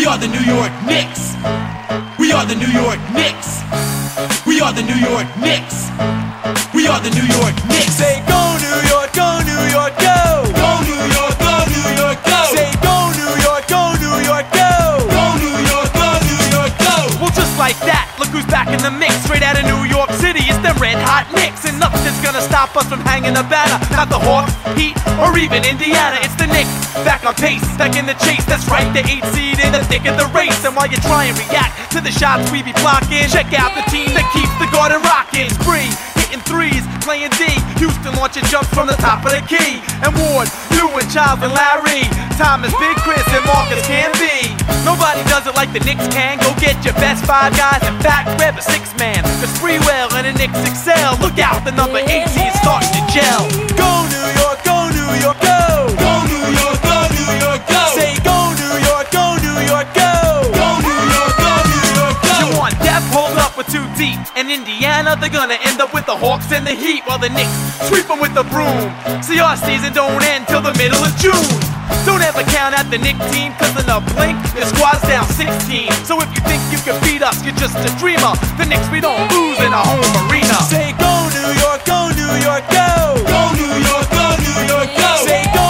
We are the New York Knicks. We are the New York Knicks. We are the New York Knicks. We are the New York Knicks. Say go New York, go New York, go. Back in the mix. Straight out of New York City, it's the red hot Knicks. And nothing's gonna stop us from hanging the banner. Not the Hawks, Heat, or even Indiana. It's the Knicks, back on pace, back in the chase. That's right, the eight seed in the thick of the race. And while you try and react to the shots we be blocking, check out the team that keeps the garden rocking. Spree, hitting threes, playing D. Houston launching jumps from the top of the key. And Ward, you and and Larry. Thomas, Big Chris, and Marcus can be. Nobody does it like the Knicks can. Go get your best five guys. In fact, grab a six man. The Spreewell and the Knicks excel. Look out, the number 18 is starting to gel. Go New York, go New York, go. With two deep. In Indiana, they're gonna end up with the Hawks and the Heat while the Knicks sweep them with the broom. See, our season don't end till the middle of June. Don't ever count out the Knick team, cause in a blink, your squad's down 16. So if you think you can beat us, you're just a dreamer. The Knicks, we don't lose in a home arena. Say go New York, go New York, go. Go New York, go New York, go. Say go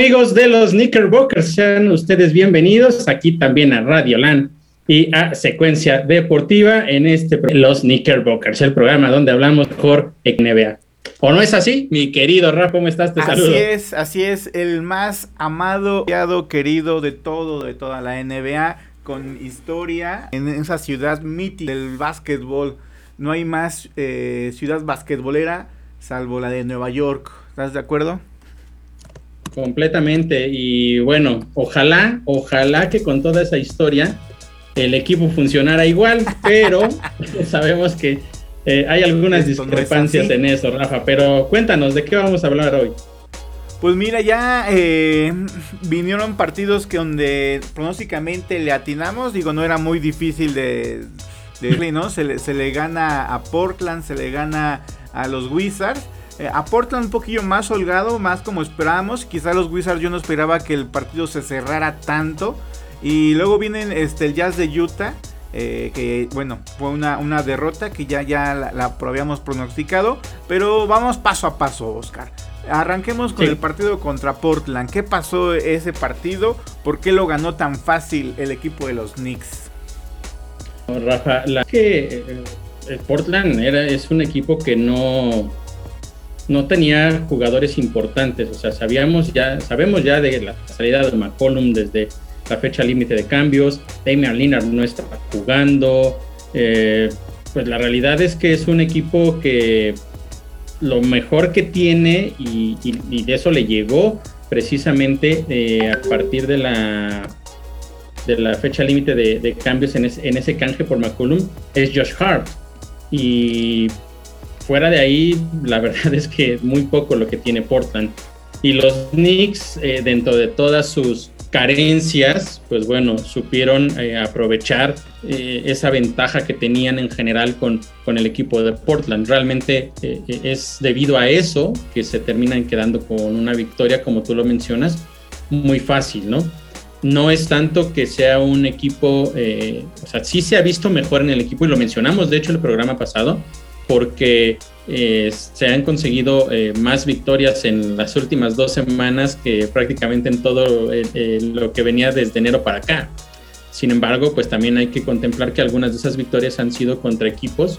Amigos de los Knickerbockers, sean ustedes bienvenidos aquí también a Radio Land y a Secuencia Deportiva en este Los Knickerbockers, el programa donde hablamos por NBA. ¿O no es así? Mi querido Rafa, ¿cómo estás? Te saludo. Así es, así es, el más amado, querido de todo, de toda la NBA, con historia en esa ciudad mítica del básquetbol. No hay más eh, ciudad basquetbolera salvo la de Nueva York. ¿Estás de acuerdo? Completamente. Y bueno, ojalá, ojalá que con toda esa historia el equipo funcionara igual, pero sabemos que eh, hay algunas Esto no es discrepancias en eso, Rafa. Pero cuéntanos, ¿de qué vamos a hablar hoy? Pues mira, ya eh, vinieron partidos que donde pronósticamente le atinamos. Digo, no era muy difícil de, de ¿no? Se le, se le gana a Portland, se le gana a los Wizards. Eh, a Portland un poquillo más holgado, más como esperábamos. Quizá los Wizards yo no esperaba que el partido se cerrara tanto. Y luego vienen este, el Jazz de Utah. eh, que bueno, fue una, una derrota que ya, ya la, la habíamos pronosticado. Pero vamos paso a paso, Oscar. Arranquemos con Sí. el partido contra Portland. ¿Qué pasó ese partido? ¿Por qué lo ganó tan fácil el equipo de los Knicks? Rafa, la que eh, el Portland era, es un equipo que no, no tenía jugadores importantes. O sea, sabíamos ya, sabemos ya de la salida de McCollum desde la fecha límite de cambios. Damian Lillard no está jugando. eh, pues la realidad es que es un equipo que lo mejor que tiene y, de eso le llegó precisamente eh, a partir de la de la fecha límite de, cambios en en ese canje por McCollum es Josh Hart. Y fuera de ahí, la verdad es que muy poco lo que tiene Portland. Y los Knicks, eh, dentro de todas sus carencias, pues bueno, supieron eh, aprovechar eh, esa ventaja que tenían en general con, con el equipo de Portland. Realmente eh, es debido a eso que se terminan quedando con una victoria, como tú lo mencionas, muy fácil, ¿no? no es tanto que sea un equipo, eh, o sea, sí se ha visto mejor en el equipo y lo mencionamos de hecho el programa pasado, porque eh, se han conseguido eh, más victorias en las últimas dos semanas que prácticamente en todo eh, lo que venía desde enero para acá. Sin embargo, pues también hay que contemplar que algunas de esas victorias han sido contra equipos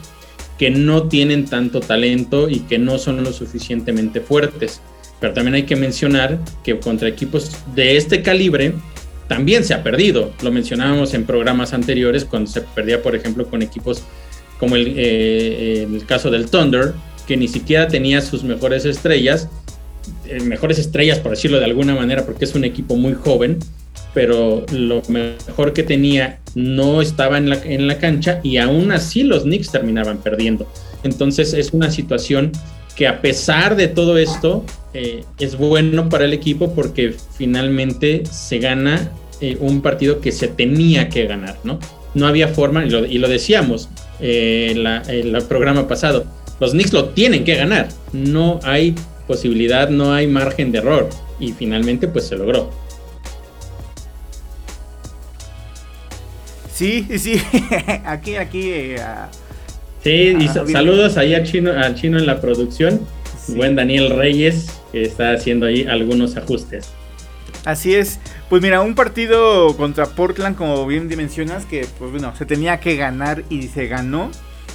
que no tienen tanto talento y que no son lo suficientemente fuertes. Pero también hay que mencionar que contra equipos de este calibre también se ha perdido. Lo mencionábamos en programas anteriores cuando se perdía, por ejemplo, con equipos como el, eh, el caso del Thunder, que ni siquiera tenía sus mejores estrellas, eh, mejores estrellas por decirlo de alguna manera, porque es un equipo muy joven, pero lo mejor que tenía no estaba en la, en la cancha y aún así los Knicks terminaban perdiendo. Entonces es una situación que a pesar de todo esto eh, es bueno para el equipo porque finalmente se gana eh, un partido que se tenía que ganar, ¿no? No había forma, y lo, y lo decíamos eh, la, el programa pasado, los Knicks lo tienen que ganar. No hay posibilidad, no hay margen de error. Y finalmente pues se logró. Sí, sí, aquí, aquí. Eh, sí, y saludos ahí al chino, al chino en la producción. Buen Daniel Reyes, que está haciendo ahí algunos ajustes. Así es. Pues mira, un partido contra Portland, como bien mencionas, que pues bueno, se tenía que ganar y se ganó.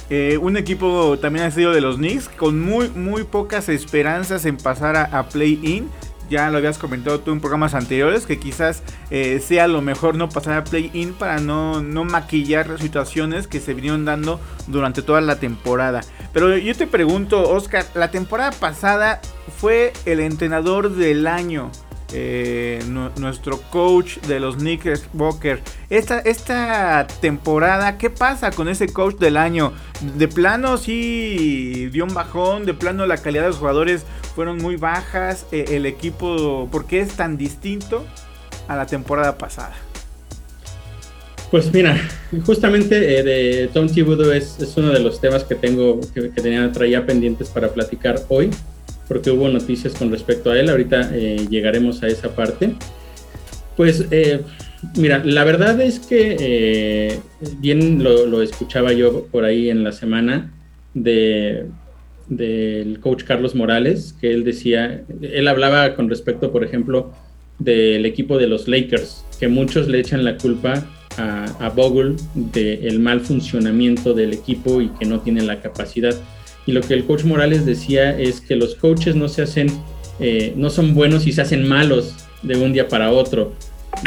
Eh, un equipo también ha sido de los Knicks, con muy, muy pocas esperanzas en pasar a, play-in. Ya lo habías comentado tú en programas anteriores, que quizás eh, sea lo mejor no pasar a play-in para no, no maquillar situaciones que se vinieron dando durante toda la temporada. Pero yo te pregunto, Oscar, la temporada pasada fue el entrenador del año. Eh, nuestro coach de los Knickerbockers. Esta, esta temporada, ¿qué pasa con ese coach del año? De plano sí dio un bajón, de plano la calidad de los jugadores fueron muy bajas, eh, el equipo, ¿por qué es tan distinto a la temporada pasada? Pues mira, justamente eh, de Tom Thibodeau es, es, uno de los temas que tengo, que, que tenía, traía pendientes para platicar hoy porque hubo noticias con respecto a él. Ahorita eh, llegaremos a esa parte. Pues eh, mira, la verdad es que eh, bien lo, escuchaba yo por ahí en la semana de del coach Carlos Morales, que él decía, él hablaba con respecto, por ejemplo, del equipo de los Lakers, que muchos le echan la culpa a, a Bogle del mal funcionamiento del equipo y que no tiene la capacidad. Y lo que el coach Morales decía es que los coaches no se hacen, eh, no son buenos y se hacen malos de un día para otro.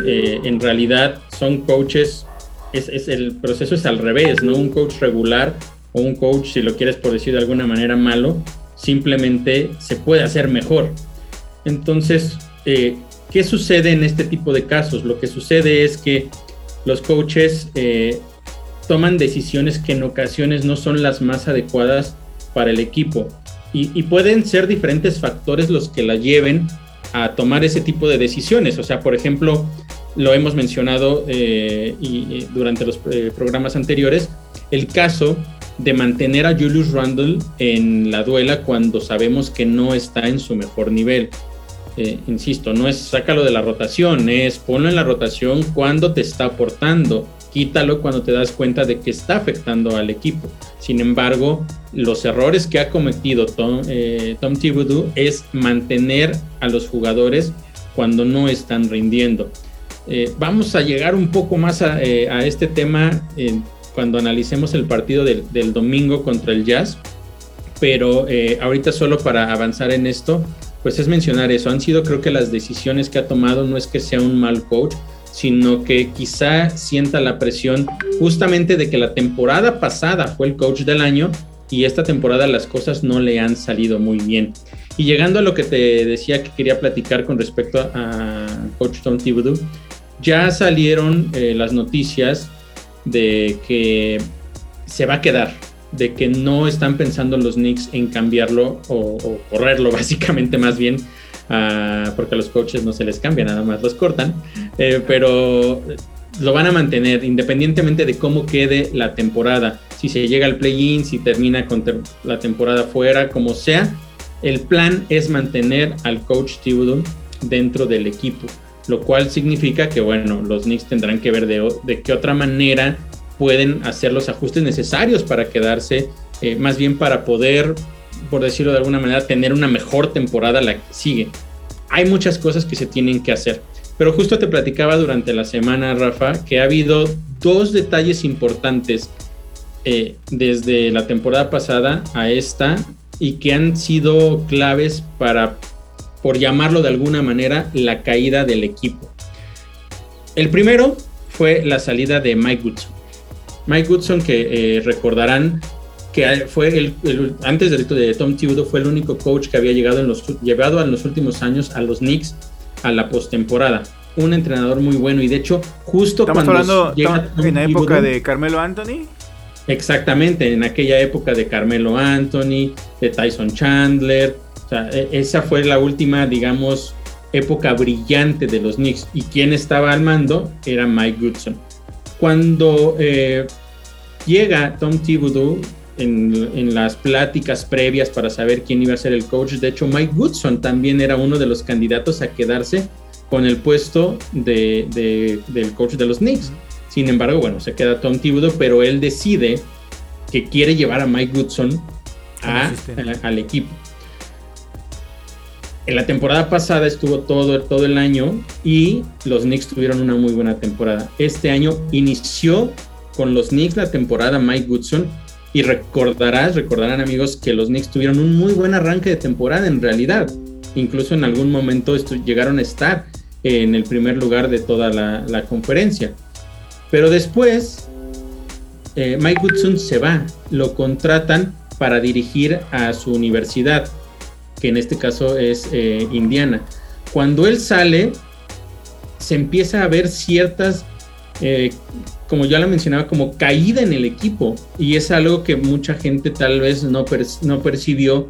Eh, en realidad son coaches, es, es, el proceso es al revés, ¿no? Un coach regular o un coach, si lo quieres por decir de alguna manera, malo, simplemente se puede hacer mejor. Entonces, eh, ¿qué sucede en este tipo de casos? Lo que sucede es que los coaches toman decisiones que en ocasiones no son las más adecuadas para el equipo. Y, pueden ser diferentes factores los que la lleven a tomar ese tipo de decisiones. O sea, por ejemplo, lo hemos mencionado eh, y, durante los eh, programas anteriores, el caso de mantener a Julius Randle en la duela cuando sabemos que no está en su mejor nivel. Eh, insisto, no es sácalo de la rotación, es ponlo en la rotación cuando te está aportando quítalo cuando te das cuenta de que está afectando al equipo. Sin embargo, los errores que ha cometido Tom, eh, Thibodeau es mantener a los jugadores cuando no están rindiendo. Eh, vamos a llegar un poco más a, eh, este tema cuando analicemos el partido del, del, domingo contra el Jazz, pero ahorita solo para avanzar en esto, pues es mencionar eso. Han sido creo que las decisiones que ha tomado, no es que sea un mal coach, sino que quizá sienta la presión justamente de que la temporada pasada fue el coach del año y esta temporada las cosas no le han salido muy bien. Y llegando a lo que te decía que quería platicar con respecto a coach Tom Thibodeau, ya salieron eh, las noticias de que se va a quedar, de que no están pensando los Knicks en cambiarlo o, o correrlo básicamente más bien Ah, porque a los coaches no se les cambia, nada más los cortan, eh, pero lo van a mantener independientemente de cómo quede la temporada. Si se llega al play-in, si termina con la temporada fuera, como sea, el plan es mantener al coach Thibodeau dentro del equipo, lo cual significa que, bueno, los Knicks tendrán que ver de, de qué otra manera pueden hacer los ajustes necesarios para quedarse, eh, más bien para poder por decirlo de alguna manera, tener una mejor temporada la que sigue. Hay muchas cosas que se tienen que hacer. Pero justo te platicaba durante la semana, Rafa, que ha habido dos detalles importantes eh, desde la temporada pasada a esta y que han sido claves para, por llamarlo de alguna manera, la caída del equipo. El primero fue la salida de Mike Goodson. Mike Goodson, que eh, recordarán, que fue el, antes de, de Tom Thibodeau fue el único coach que había llegado en los llevado en los últimos años a los Knicks a la postemporada. Un entrenador muy bueno y de hecho justo estamos hablando en la época de Carmelo Anthony. Exactamente, en aquella época de Carmelo Anthony, de Tyson Chandler. O sea, e, esa fue la última, digamos, época brillante de los Knicks. Y quien estaba al mando era Mike Goodson. Cuando eh, llega Tom Thibodeau, en, las pláticas previas para saber quién iba a ser el coach. De hecho, Mike Goodson también era uno de los candidatos a quedarse con el puesto de, del coach de los Knicks. Sin embargo, bueno, se queda Tom Thibodeau, pero él decide que quiere llevar a Mike Goodson al equipo. En la temporada pasada estuvo todo, todo el año y los Knicks tuvieron una muy buena temporada. Este año inició con los Knicks la temporada Mike Goodson y recordarás, recordarán amigos que los Knicks tuvieron un muy buen arranque de temporada en realidad. Incluso en algún momento llegaron a estar en el primer lugar de toda la, conferencia. Pero después eh, Mike Goodson se va, lo contratan para dirigir a su universidad, que en este caso es eh, Indiana. Cuando él sale, se empieza a ver ciertas eh, como ya lo mencionaba, como caída en el equipo. Y es algo que mucha gente tal vez no, percibió.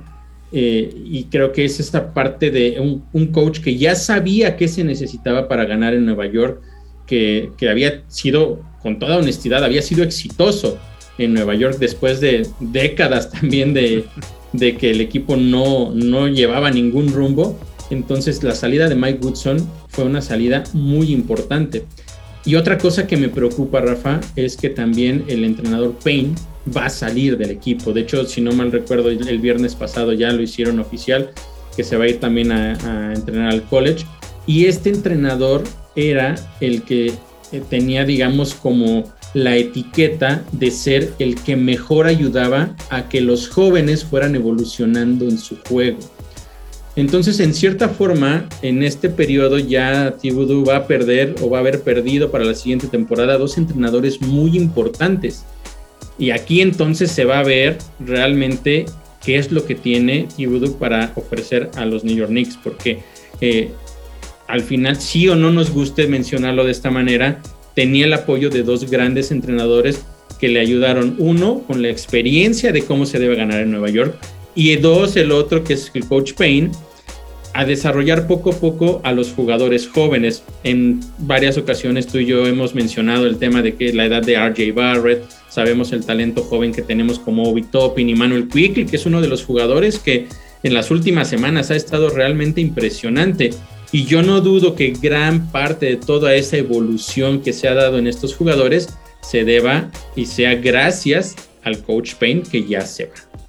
Eh, y creo que es esta parte de un, coach que ya sabía qué se necesitaba para ganar en Nueva York, que, había sido, con toda honestidad, había sido exitoso en Nueva York después de décadas también de, de que el equipo no, no llevaba ningún rumbo. Entonces la salida de Mike Woodson fue una salida muy importante. Y otra cosa que me preocupa, Rafa, es que también el entrenador Payne va a salir del equipo. De hecho, si no mal recuerdo, el viernes pasado ya lo hicieron oficial, que se va a ir también a, entrenar al college. Y este entrenador era el que eh, tenía, digamos, como la etiqueta de ser el que mejor ayudaba a que los jóvenes fueran evolucionando en su juego. Entonces, en cierta forma, en este periodo ya Thibodeau va a perder o va a haber perdido para la siguiente temporada dos entrenadores muy importantes. Y aquí entonces se va a ver realmente qué es lo que tiene Thibodeau para ofrecer a los New York Knicks, porque eh, al final, sí o no nos guste mencionarlo de esta manera, tenía el apoyo de dos grandes entrenadores que le ayudaron, uno, con la experiencia de cómo se debe ganar en Nueva York, y dos, el otro que es el coach Payne, a desarrollar poco a poco a los jugadores jóvenes. En varias ocasiones tú y yo hemos mencionado el tema de que la edad de RJ Barrett, sabemos el talento joven que tenemos como Obi Toppin y Manuel Quickly, que es uno de los jugadores que en las últimas semanas ha estado realmente impresionante. Y yo no dudo que gran parte de toda esa evolución que se ha dado en estos jugadores se deba y sea gracias al coach Payne que ya se va.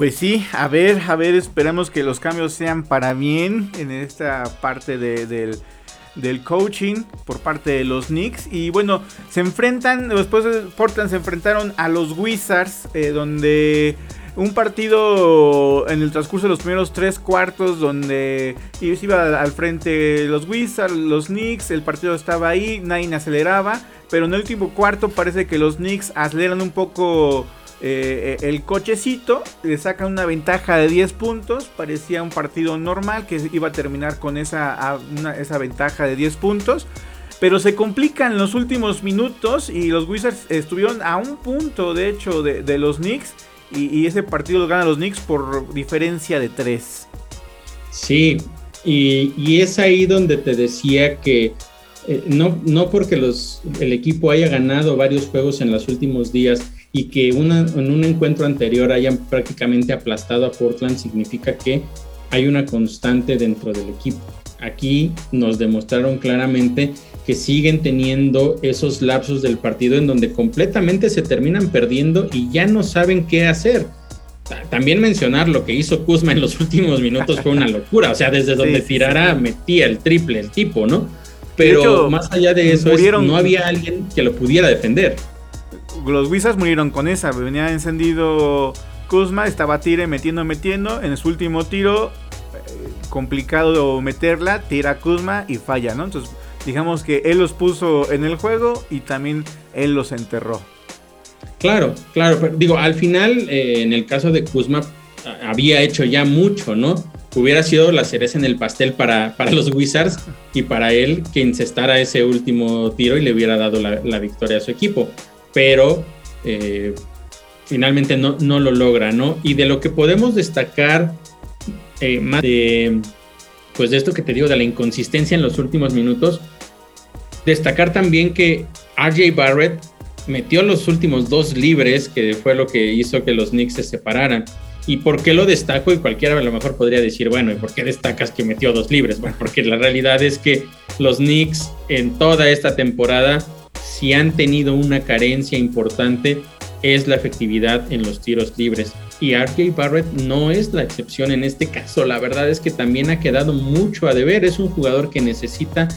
Pues sí, a ver, a ver, esperemos que los cambios sean para bien en esta parte del, coaching por parte de los Knicks. Y bueno, se enfrentan, después de Portland se enfrentaron a los Wizards, eh, donde un partido en el transcurso de los primeros tres cuartos donde iba al frente los Wizards, los Knicks, el partido estaba ahí, nadie aceleraba, pero en el último cuarto parece que los Knicks aceleran un poco eh, el cochecito le saca una ventaja de 10 puntos. Parecía un partido normal que iba a terminar con esa, esa ventaja de 10 puntos. Pero se complican los últimos minutos y los Wizards estuvieron a un punto, de hecho, de, los Knicks. Y, ese partido lo ganan los Knicks por diferencia de 3. Sí, y, es ahí donde te decía que eh, no, no porque el equipo haya ganado varios juegos en los últimos días, y que en un encuentro anterior hayan prácticamente aplastado a Portland significa que hay una constante dentro del equipo. Aquí nos demostraron claramente que siguen teniendo esos lapsos del partido en donde completamente se terminan perdiendo y ya no saben qué hacer. También mencionar lo que hizo Kuzma en los últimos minutos fue una locura. O sea, desde donde tirara metía el triple el tipo, ¿no? Pero más allá de eso, no había alguien que lo pudiera defender los Wizards murieron con esa. Venía encendido Kuzma, estaba tire, metiendo, metiendo. En su último tiro, eh, complicado meterla, tira Kuzma y falla, ¿no? Entonces, digamos que él los puso en el juego y también él los enterró. Claro, claro, pero digo, al final, eh, en el caso de Kuzma, había hecho ya mucho, ¿no? Hubiera sido la cereza en el pastel para, para los Wizards y para él que incestara ese último tiro y le hubiera dado la victoria a su equipo pero eh, finalmente no, no, lo logra, ¿no? Y de lo que podemos destacar eh, más de, pues de esto que te digo, de la inconsistencia en los últimos minutos, destacar también que RJ Barrett metió los últimos dos libres, que fue lo que hizo que los Knicks se separaran. ¿Y por qué lo destaco? Y cualquiera a lo mejor podría decir, bueno, ¿y por qué destacas que metió dos libres? Bueno, porque la realidad es que los Knicks en toda esta temporada, si han tenido una carencia importante, es la efectividad en los tiros libres. Y RJ Barrett no es la excepción en este caso. La verdad es que también ha quedado mucho a deber. Es un jugador que necesita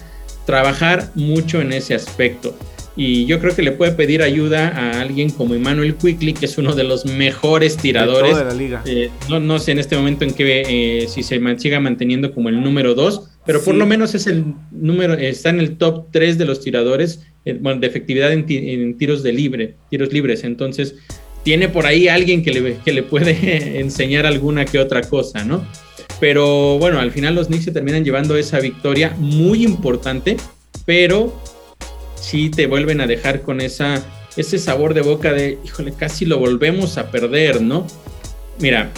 trabajar mucho en ese aspecto y yo creo que le puede pedir ayuda a alguien como Emmanuel Quickly, que es uno de los mejores tiradores. De la liga. Eh, no, sé en este momento en qué eh, si se siga manteniendo como el número 2, pero por lo menos es el número, está en el top 3 de los tiradores eh, bueno, de efectividad en, tiros de libre, tiros libres. Entonces, tiene por ahí alguien que le, que le puede enseñar alguna que otra cosa, ¿no? Pero bueno, al final los Knicks se terminan llevando esa victoria muy importante, pero sí te vuelven a dejar con esa, ese sabor de boca de, híjole, casi lo volvemos a perder, ¿no? Mira,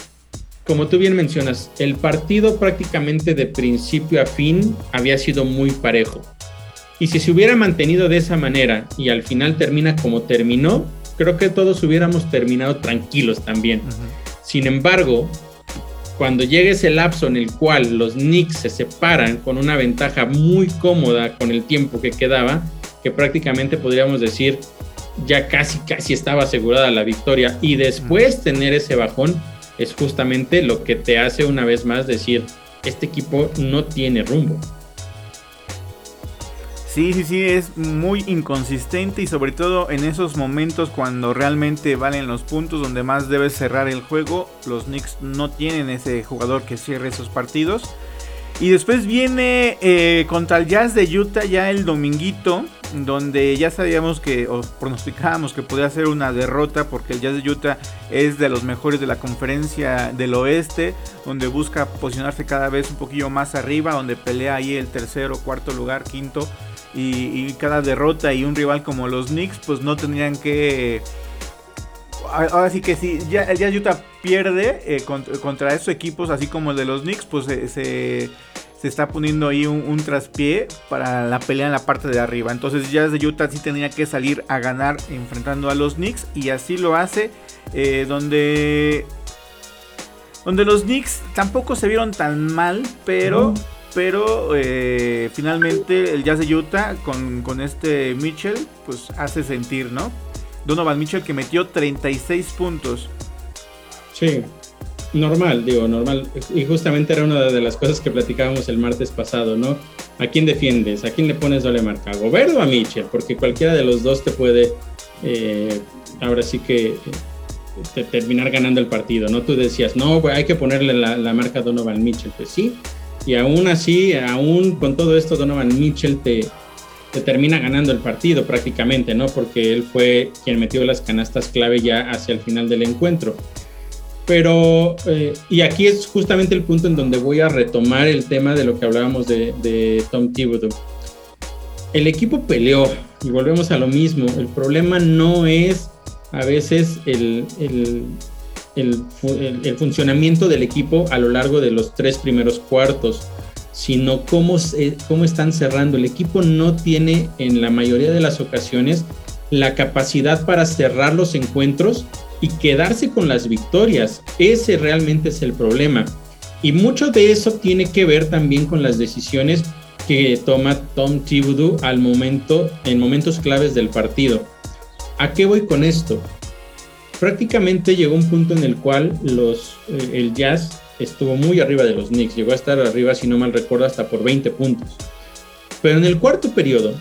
como tú bien mencionas, el partido prácticamente de principio a fin había sido muy parejo. Y si se hubiera mantenido de esa manera y al final termina como terminó, creo que todos hubiéramos terminado tranquilos también. Sin embargo, cuando llegue ese lapso en el cual los Knicks se separan con una ventaja muy cómoda con el tiempo que quedaba, que prácticamente podríamos decir ya casi casi estaba asegurada la victoria y después tener ese bajón es justamente lo que te hace una vez más decir este equipo no tiene rumbo. Sí, sí, sí, es muy inconsistente y sobre todo en esos momentos cuando realmente valen los puntos, donde más debes cerrar el juego, los Knicks no tienen ese jugador que cierre esos partidos. Y después viene eh, contra el Jazz de Utah ya el dominguito, donde ya sabíamos que, o pronosticábamos que podía ser una derrota, porque el Jazz de Utah es de los mejores de la conferencia del oeste, donde busca posicionarse cada vez un poquillo más arriba, donde pelea ahí el tercero, cuarto lugar, quinto, y, cada derrota y un rival como los Knicks, pues no tendrían que ahora sí que si ya el Jazz Utah pierde eh, contra, esos equipos, así como el de los Knicks, pues se, se está poniendo ahí un, traspié para la pelea en la parte de arriba. Entonces ya de Utah sí tenía que salir a ganar enfrentando a los Knicks y así lo hace. Eh, donde donde los Knicks tampoco se vieron tan mal, pero pero eh, finalmente el Jazz de Utah con, con este Mitchell pues hace sentir, ¿no? Donovan Mitchell que metió 36 puntos. Sí, normal, digo, normal. Y justamente era una de las cosas que platicábamos el martes pasado, ¿no? ¿A quién defiendes? ¿A quién le pones doble marca? ¿A Gobert o a Mitchell? Porque cualquiera de los dos te puede, eh, ahora sí que, terminar ganando el partido, ¿no? Tú decías, no, hay que ponerle la, marca Donovan Mitchell. Pues sí, y aún así, aún con todo esto, Donovan Mitchell te, te termina ganando el partido prácticamente, ¿no? Porque él fue quien metió las canastas clave ya hacia el final del encuentro. Pero, eh, y aquí es justamente el punto en donde voy a retomar el tema de lo que hablábamos de, Tom Thibodeau. El equipo peleó y volvemos a lo mismo. El problema no es a veces el, funcionamiento del equipo a lo largo de los tres primeros cuartos, sino cómo, cómo están cerrando. El equipo no tiene en la mayoría de las ocasiones la capacidad para cerrar los encuentros y quedarse con las victorias. Ese realmente es el problema. Y mucho de eso tiene que ver también con las decisiones que toma Tom Thibodeau al momento, en momentos claves del partido. ¿A qué voy con esto? Prácticamente llegó un punto en el cual los, eh, el Jazz estuvo muy arriba de los Knicks. Llegó a estar arriba, si no mal recuerdo, hasta por 20 puntos. Pero en el cuarto periodo,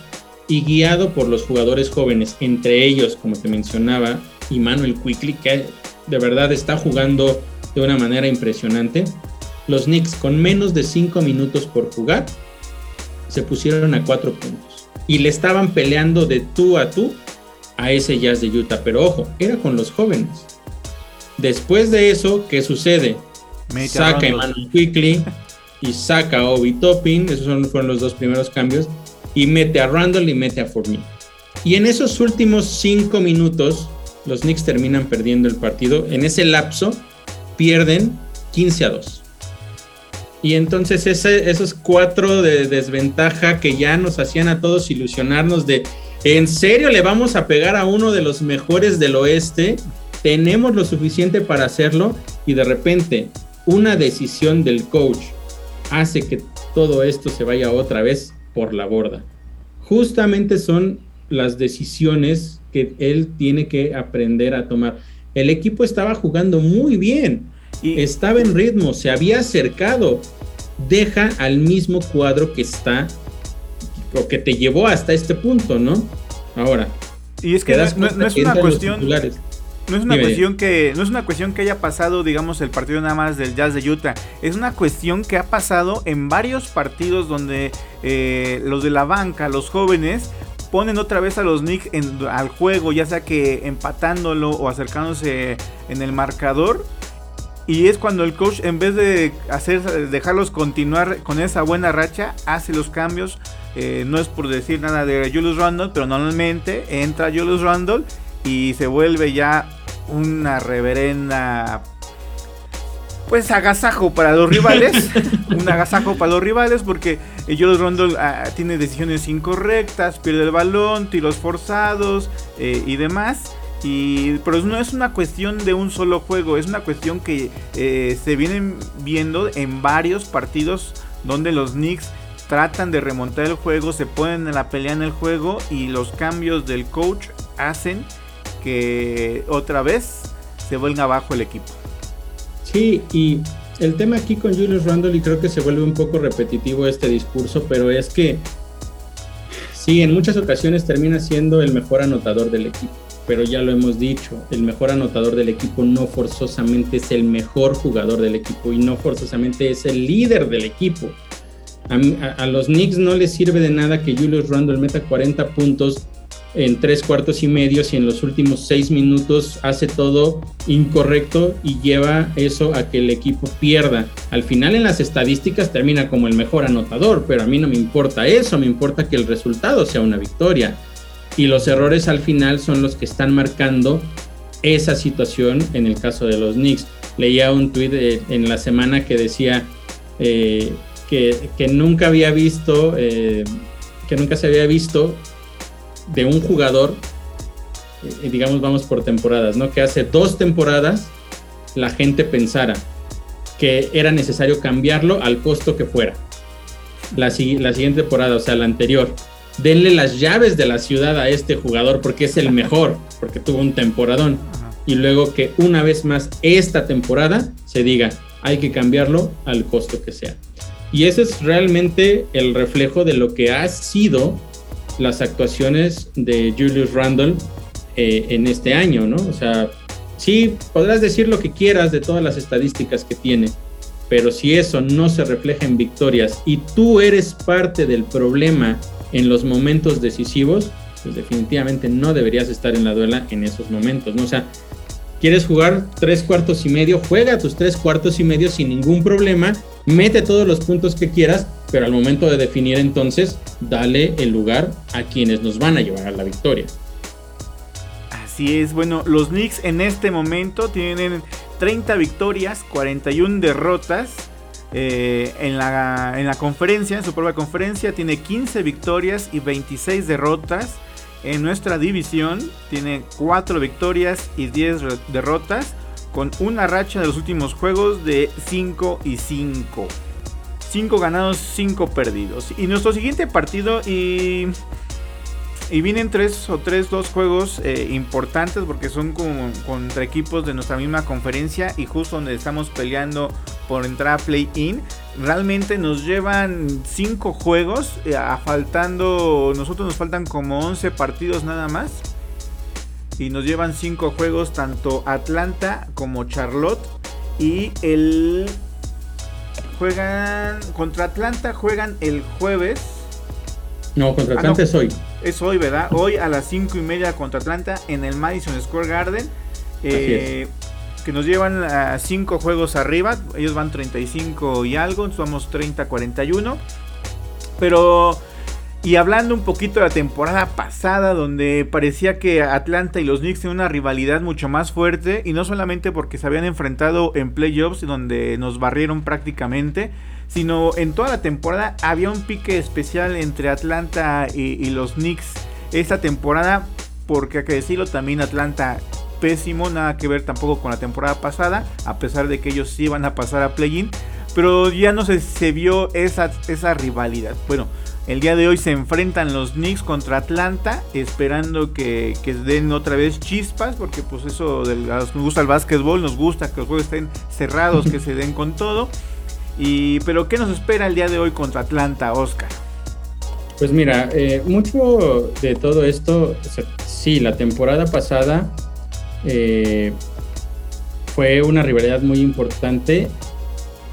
y guiado por los jugadores jóvenes, entre ellos, como te mencionaba, y Manuel Quickly, que de verdad está jugando de una manera impresionante. Los Knicks con menos de 5 minutos por jugar se pusieron a 4 puntos y le estaban peleando de tú a tú a ese Jazz de Utah, pero ojo, era con los jóvenes. Después de eso, ¿qué sucede? Saca a Emmanuel Quickly y saca a Obi Toppin, esos fueron los dos primeros cambios, y mete a Randall y mete a Fournier. Y en esos últimos 5 minutos, los Knicks terminan perdiendo el partido. En ese lapso pierden 15 a 2. Y entonces esos cuatro de desventaja que ya nos hacían a todos ilusionarnos de ¿En serio le vamos a pegar a uno de los mejores del oeste? Tenemos lo suficiente para hacerlo y de repente una decisión del coach hace que todo esto se vaya otra vez por la borda. Justamente son las decisiones que él tiene que aprender a tomar. El equipo estaba jugando muy bien, y estaba en ritmo, se había acercado. Deja al mismo cuadro que está o que te llevó hasta este punto, ¿no? Ahora. Y es que no, es una cuestión. No es una cuestión que no es una cuestión que haya pasado, digamos, el partido nada más del Jazz de Utah. Es una cuestión que ha pasado en varios partidos donde eh, los de la banca, los jóvenes, ponen otra vez a los Knicks al juego, ya sea que empatándolo o acercándose en el marcador. Y es cuando el coach, en vez de hacer, dejarlos continuar con esa buena racha, hace los cambios eh, no es por decir nada de Julius Randle, pero normalmente entra Julius Randle y se vuelve ya una reverenda pues agasajo para los rivales. un agasajo para los rivales porque eh, Julius Randle ah, tiene decisiones incorrectas, pierde el balón, tiros forzados eh, y demás. Y, pero no es una cuestión de un solo juego, es una cuestión que se vienen viendo en varios partidos donde los Knicks tratan de remontar el juego, se ponen en la pelea en el juego y los cambios del coach hacen que otra vez se vuelva abajo el equipo. Sí, y el tema aquí con Julius Randle, y creo que se vuelve un poco repetitivo este discurso, pero es que sí, en muchas ocasiones termina siendo el mejor anotador del equipo, pero ya lo hemos dicho, el mejor anotador del equipo no forzosamente es el mejor jugador del equipo y no forzosamente es el líder del equipo. A, los Knicks no les sirve de nada que Julius Randle meta 40 puntos en tres cuartos y medio si en los últimos seis minutos hace todo incorrecto y lleva eso a que el equipo pierda. Al final en las estadísticas termina como el mejor anotador, pero a mí no me importa eso, me importa que el resultado sea una victoria. Y los errores al final son los que están marcando esa situación en el caso de los Knicks. Leía un tweet eh, en la semana que decía... Eh, que, nunca había visto, eh, que nunca se había visto de un jugador, eh, digamos, vamos por temporadas, ¿no? Que hace dos temporadas la gente pensara que era necesario cambiarlo al costo que fuera. La, la siguiente temporada, o sea, la anterior. Denle las llaves de la ciudad a este jugador porque es el mejor, porque tuvo un temporadón. Y luego que una vez más esta temporada se diga, hay que cambiarlo al costo que sea. Y ese es realmente el reflejo de lo que ha sido las actuaciones de Julius Randle eh, en este año, ¿no? O sea, sí, podrás decir lo que quieras de todas las estadísticas que tiene, pero si eso no se refleja en victorias y tú eres parte del problema en los momentos decisivos, pues definitivamente no deberías estar en la duela en esos momentos, ¿no? O sea, quieres jugar tres cuartos y medio, juega tus tres cuartos y medio sin ningún problema mete todos los puntos que quieras, pero al momento de definir entonces, dale el lugar a quienes nos van a llevar a la victoria. Así es, bueno, los Knicks en este momento tienen 30 victorias, 41 derrotas. Eh, en, la, en la conferencia, en su propia conferencia, tiene 15 victorias y 26 derrotas. En nuestra división tiene 4 victorias y 10 derrotas con una racha de los últimos juegos de 5 y 5. 5 ganados, 5 perdidos. Y nuestro siguiente partido y... Y vienen tres o tres, dos juegos eh, importantes porque son contra equipos de nuestra misma conferencia y justo donde estamos peleando por entrar a play-in. Realmente nos llevan cinco juegos, eh, a faltando, nosotros nos faltan como 11 partidos nada más. Y nos llevan cinco juegos tanto Atlanta como Charlotte. Y el juegan contra Atlanta juegan el jueves. No contra ah, Atlanta es hoy. Es hoy verdad hoy a las cinco y media contra Atlanta en el Madison Square Garden. Eh, que nos llevan a cinco juegos arriba ellos van 35 y algo somos 30 41 pero y hablando un poquito de la temporada pasada, donde parecía que Atlanta y los Knicks tenían una rivalidad mucho más fuerte, y no solamente porque se habían enfrentado en playoffs, donde nos barrieron prácticamente, sino en toda la temporada había un pique especial entre Atlanta y, los Knicks. esta temporada, porque hay que decirlo, también Atlanta pésimo, nada que ver tampoco con la temporada pasada, a pesar de que ellos sí van a pasar a play-in, pero ya no se, se vio esa, esa rivalidad. Bueno, el día de hoy se enfrentan los Knicks contra Atlanta, esperando que, que den otra vez chispas, porque pues eso de, nos gusta el básquetbol, nos gusta que los juegos estén cerrados, que se den con todo. Y, pero ¿qué nos espera el día de hoy contra Atlanta, Oscar? Pues mira, eh, mucho de todo esto, o sí, la temporada pasada eh, fue una rivalidad muy importante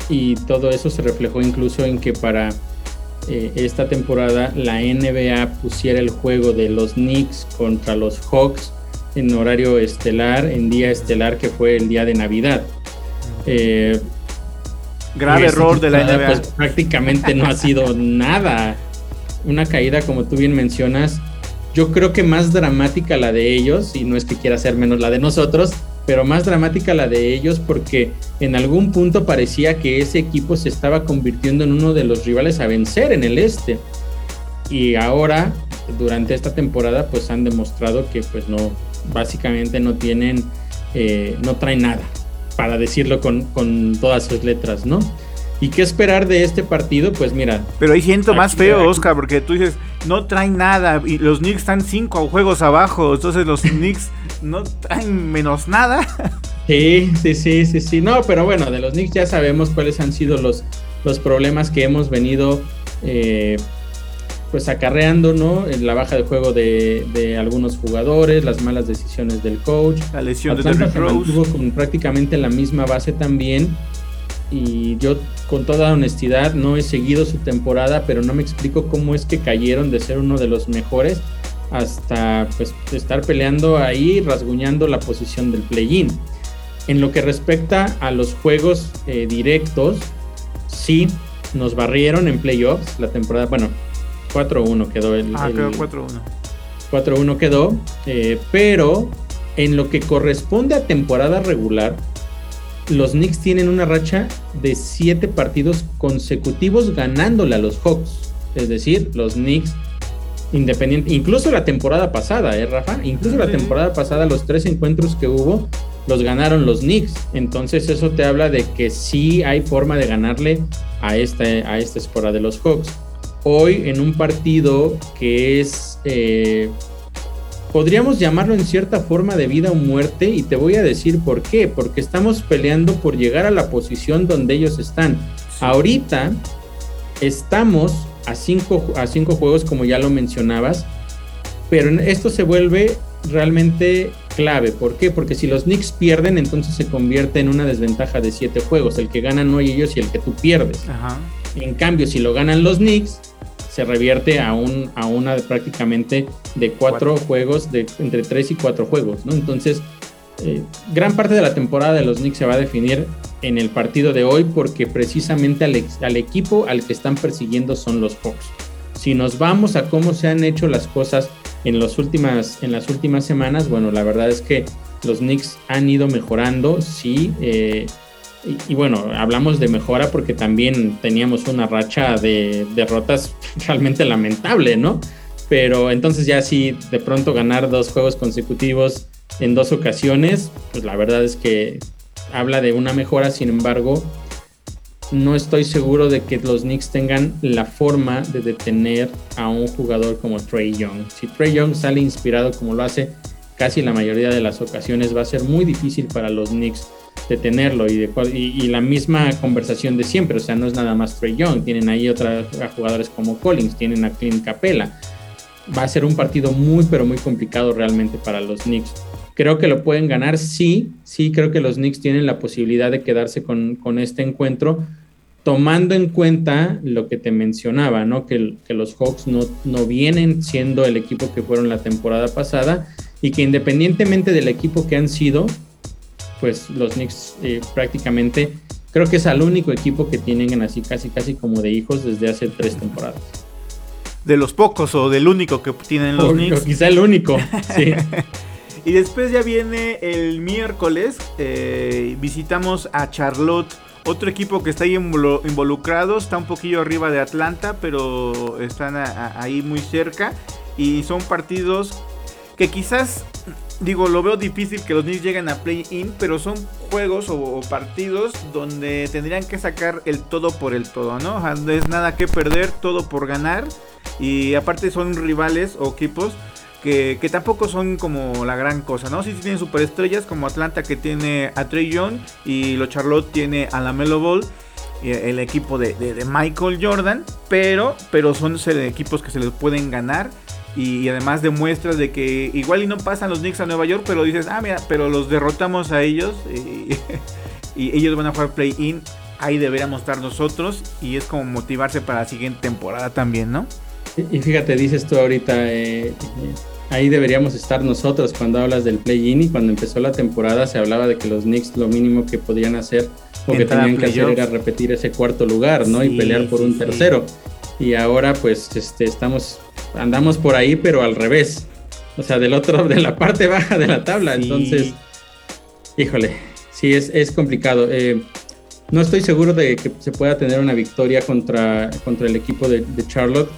y todo eso se reflejó incluso en que para eh, esta temporada la NBA pusiera el juego de los Knicks contra los Hawks en horario estelar, en día estelar que fue el día de Navidad. Eh, Grave error de la NBA. Pues prácticamente no ha sido nada. Una caída, como tú bien mencionas, yo creo que más dramática la de ellos, y no es que quiera ser menos la de nosotros, pero más dramática la de ellos porque en algún punto parecía que ese equipo se estaba convirtiendo en uno de los rivales a vencer en el este. Y ahora, durante esta temporada, pues han demostrado que pues no, básicamente no tienen, eh, no traen nada, para decirlo con, con todas sus letras, ¿no? ¿Y qué esperar de este partido? Pues mira. Pero ahí siento más feo, Oscar, porque tú dices, no traen nada y los Knicks están cinco juegos abajo, entonces los Knicks no traen menos nada. Sí, sí, sí, sí, sí. No, pero bueno, de los Knicks ya sabemos cuáles han sido los, los problemas que hemos venido eh, pues acarreando, ¿no? En La baja de juego de, de algunos jugadores, las malas decisiones del coach. La lesión de Atlanta Derrick se Rose. con prácticamente la misma base también. Y yo, con toda honestidad, no he seguido su temporada, pero no me explico cómo es que cayeron de ser uno de los mejores hasta pues estar peleando ahí, rasguñando la posición del play-in. En lo que respecta a los juegos eh, directos, sí, nos barrieron en playoffs la temporada, bueno, 4-1 quedó el, Ah, el- quedó 4-1. 4-1 quedó, eh, pero en lo que corresponde a temporada regular, los Knicks tienen una racha de 7 partidos consecutivos ganándole a los Hawks. Es decir, los Knicks, independiente, incluso la temporada pasada, ¿eh, Rafa? Incluso la temporada pasada, los tres encuentros que hubo, los ganaron los Knicks. Entonces eso te habla de que sí hay forma de ganarle a esta, a esta escuadra de los Hawks. Hoy en un partido que es, eh, podríamos llamarlo en cierta forma de vida o muerte y te voy a decir por qué. Porque estamos peleando por llegar a la posición donde ellos están. Ahorita estamos a cinco, a cinco juegos como ya lo mencionabas, pero esto se vuelve realmente clave. ¿Por qué? Porque si los Knicks pierden, entonces se convierte en una desventaja de siete juegos. El que ganan hoy ellos y el que tú pierdes. Ajá. En cambio, si lo ganan los Knicks, se revierte a, un, a una de prácticamente de cuatro, juegos, de entre tres y cuatro juegos, ¿no? Entonces, eh, gran parte de la temporada de los Knicks se va a definir en el partido de hoy porque precisamente al, al equipo al que están persiguiendo son los Hawks. Si nos vamos a cómo se han hecho las cosas en, los últimas, en las últimas semanas, bueno, la verdad es que los Knicks han ido mejorando, sí. eh, y, bueno, hablamos de mejora porque también teníamos una racha de derrotas realmente lamentable, ¿no? Pero entonces ya sí, de pronto ganar dos juegos consecutivos en dos ocasiones, pues la verdad es que habla de una mejora, sin embargo, no estoy seguro de que los Knicks tengan la forma de detener a un jugador como Trey Young. Si Trey Young sale inspirado como lo hace casi la mayoría de las ocasiones, va a ser muy difícil para los Knicks de, cual- y, la misma conversación de siempre, o sea, no es nada más Trey Young, tienen ahí otros jugadores como Collins, tienen a Clint Capella. Va a ser un partido muy, pero muy complicado realmente para los Knicks. Creo que lo pueden ganar, sí, sí, creo que los Knicks tienen la posibilidad de quedarse con, con este encuentro, tomando en cuenta lo que te mencionaba, ¿no? Que, que los Hawks no, no vienen siendo el equipo que fueron la temporada pasada y que independientemente del equipo que han sido, pues los Knicks eh, prácticamente creo que es al único equipo que tienen así casi casi como de hijos desde hace tres temporadas. De los pocos o del único que tienen los O- o Knicks. quizá el único, sí. Y después ya viene el miércoles. eh, visitamos a Charlotte. Otro equipo que está ahí involu- involucrado. Está un poquillo arriba de Atlanta. Pero están a- a- ahí muy cerca. y son partidos que quizás digo, lo veo difícil que los Knicks lleguen a play-in, pero son juegos o, partidos donde tendrían que sacar el todo por el todo, ¿no? No es nada que perder, todo por ganar. Y aparte son rivales o equipos que, tampoco son como la gran cosa, ¿no? Sí, tienen superestrellas como Atlanta que tiene a Trey Young y los Charlotte tiene a la Melo Ball el equipo de, Michael Jordan, pero, pero son equipos que se les pueden ganar y, además demuestras de que igual y no pasan los Knicks a Nueva York, pero dices, ah, mira, pero los derrotamos a ellos y, ellos van a jugar play-in, ahí deberíamos estar nosotros y es como motivarse para la siguiente temporada también, ¿no? Y fíjate, dices tú ahorita, eh, ahí deberíamos estar nosotros cuando hablas del play-in y cuando empezó la temporada se hablaba de que los Knicks lo mínimo que podían hacer o que tenían que hacer era repetir ese cuarto lugar, ¿no? y pelear por un tercero. Y ahora pues este, estamos andamos por ahí, pero al revés. O sea, del otro, de la parte baja de la tabla. Entonces, híjole, sí, es, es complicado. Eh, no estoy seguro de que se pueda tener una victoria contra, contra el equipo de, Charlotte.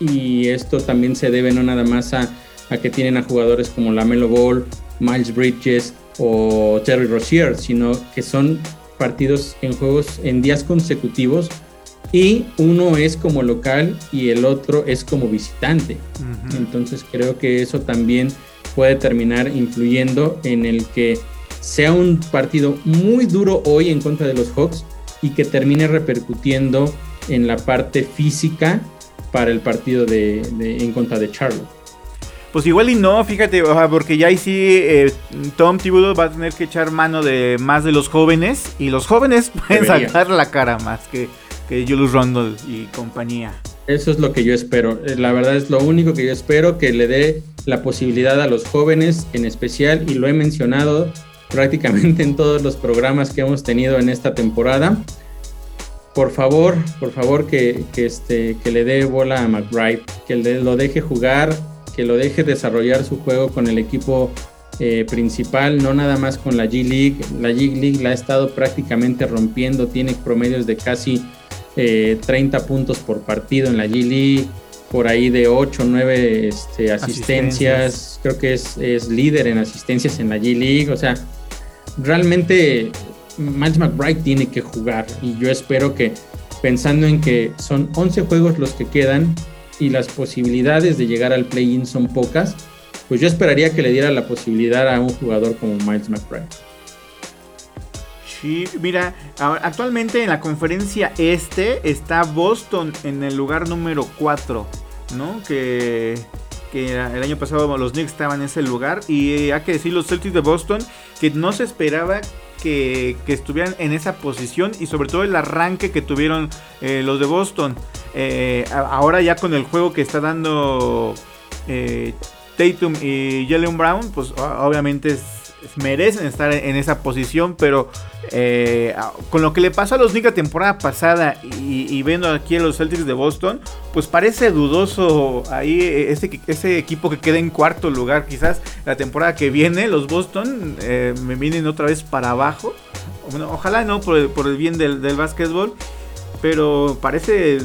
Y esto también se debe no nada más a, a que tienen a jugadores como Lamelo Ball, Miles Bridges o Terry Rozier, sino que son partidos en juegos en días consecutivos y uno es como local y el otro es como visitante. Entonces creo que eso también puede terminar influyendo en el que sea un partido muy duro hoy en contra de los Hawks y que termine repercutiendo en la parte física para el partido de, en contra de Charlotte. Pues igual y no, fíjate, porque ya ahí sí eh, Tom Thibodeau va a tener que echar mano de más de los jóvenes y los jóvenes pueden sacar la cara más que que Julius Randle y compañía. Eso es lo que yo espero. Eh, la verdad es lo único que yo espero, que le dé la posibilidad a los jóvenes en especial, y lo he mencionado prácticamente en todos los programas que hemos tenido en esta temporada. Por favor, por favor que, este, que le dé bola a McBride, que lo deje jugar, que lo deje desarrollar su juego con el equipo eh, principal, no nada más con la G League. La G League la ha estado prácticamente rompiendo, tiene promedios de casi 30 eh, puntos por partido en la G League, por ahí de 8 o 9 asistencias. creo que es, es, líder en asistencias en la G League, o sea, realmente Miles McBride tiene que jugar y yo espero que pensando en que son 11 juegos los que quedan y las posibilidades de llegar al play-in son pocas, pues yo esperaría que le diera la posibilidad a un jugador como Miles McBride. Sí, mira, actualmente en la conferencia este está Boston en el lugar número 4, ¿no? Que, el año pasado los Knicks estaban en ese lugar y hay que decir los Celtics de Boston que no se esperaba que, estuvieran en esa posición y sobre todo el arranque que tuvieron eh, los de Boston. Eh, ahora ya con el juego que está dando eh, Tatum y Jalen Brown, pues obviamente es merecen estar en esa posición, pero eh, con lo que le pasó a los Knicks la temporada pasada y, viendo aquí a los Celtics de Boston, pues parece dudoso ahí ese, ese equipo que queda en cuarto lugar. Quizás la temporada que viene los Boston eh, me vienen otra vez para abajo. ojalá no por el, bien del, del básquetbol, pero parece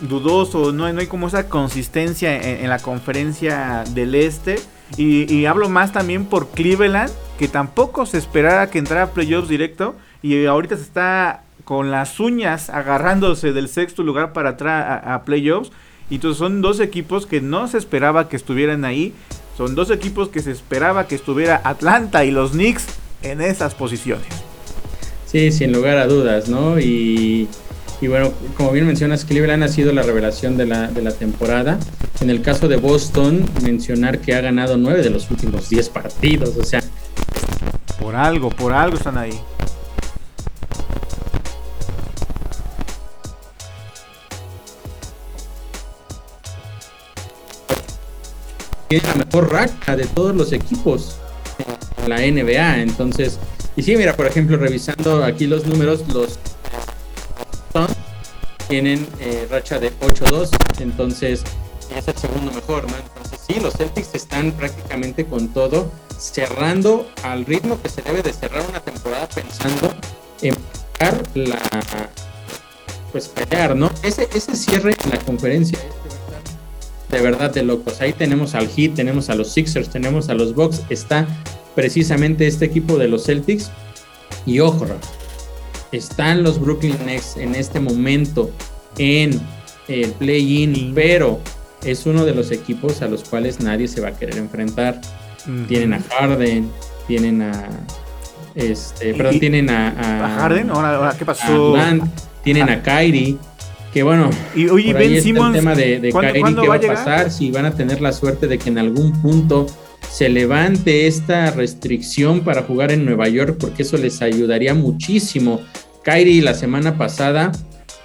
dudoso, no, no hay como esa consistencia en la conferencia del este. Y, hablo más también por Cleveland, que tampoco se esperaba que entrara a playoffs directo. Y ahorita se está con las uñas agarrándose del sexto lugar para atrás a, playoffs. Y entonces son dos equipos que no se esperaba que estuvieran ahí. Son dos equipos que se esperaba que estuviera Atlanta y los Knicks en esas posiciones. Sí, sin lugar a dudas, ¿no? Y y bueno, como bien mencionas, Cleveland ha sido la revelación de la, de la temporada. En el caso de Boston, mencionar que ha ganado nueve de los últimos diez partidos. O sea, por algo, por algo están ahí. Es la mejor racha de todos los equipos en la NBA. Entonces, y sí, mira, por ejemplo, revisando aquí los números, los tienen eh, racha de 8-2, entonces es el segundo mejor, ¿no? Entonces sí, los Celtics están prácticamente con todo, cerrando al ritmo que se debe de cerrar una temporada pensando en la pues pelear, ¿no? Ese, ese cierre en la conferencia este de verdad de locos. Ahí tenemos al Heat, tenemos a los Sixers, tenemos a los Bucks. Está precisamente este equipo de los Celtics. Y ojo, están los Brooklyn Nets en este momento en el play-in, pero es uno de los equipos a los cuales nadie se va a querer enfrentar. Tienen a Harden, tienen a este, perdón, tienen a, a, Harden, ahora, qué pasó? tienen a Kyrie, que bueno, y oye, Ben Simmons, el tema de, de Kyrie, qué va a pasar, si van a tener la suerte de que en algún punto se levante esta restricción para jugar en Nueva York, porque eso les ayudaría muchísimo. Kyrie la semana pasada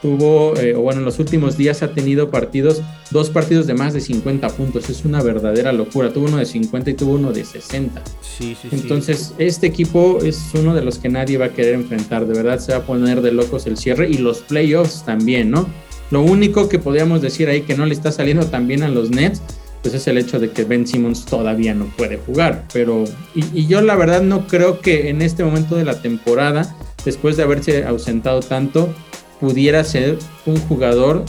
tuvo, eh, o bueno, en los últimos días ha tenido partidos, dos partidos de más de 50 puntos. Es una verdadera locura. Tuvo uno de 50 y tuvo uno de 60. Sí, sí, Entonces, este equipo es uno de los que nadie va a querer enfrentar. De verdad se va a poner de locos el cierre y los playoffs también, ¿no? Lo único que podríamos decir ahí que no le está saliendo tan bien a los Nets, pues es el hecho de que Ben Simmons todavía no puede jugar. Pero, y, yo la verdad no creo que en este momento de la temporada, después de haberse ausentado tanto, pudiera ser un jugador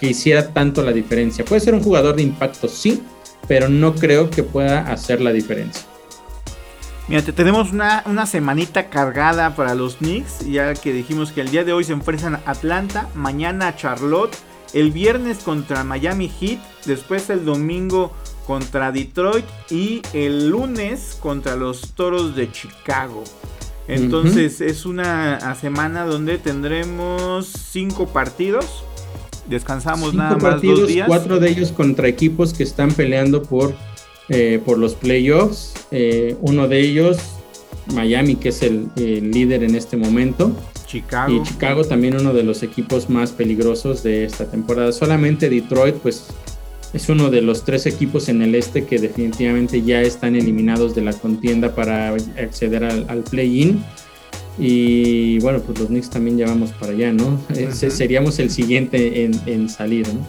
que hiciera tanto la diferencia. Puede ser un jugador de impacto, sí, pero no creo que pueda hacer la diferencia. Mira, tenemos una, una, semanita cargada para los Knicks, ya que dijimos que el día de hoy se enfrentan a Atlanta, mañana a Charlotte, el viernes contra Miami Heat, después el domingo contra Detroit y el lunes contra los Toros de Chicago. Entonces es una semana donde tendremos cinco partidos. Descansamos nada más dos días. Cuatro de ellos contra equipos que están peleando por, eh, por los playoffs. Eh, uno de ellos, Miami, que es el, el, líder en este momento. Chicago. Y Chicago también uno de los equipos más peligrosos de esta temporada. Solamente Detroit, pues es uno de los tres equipos en el este que definitivamente ya están eliminados de la contienda para acceder al, play-in. Y bueno, pues los Knicks también ya vamos para allá, ¿no? seríamos el siguiente en, salir, ¿no?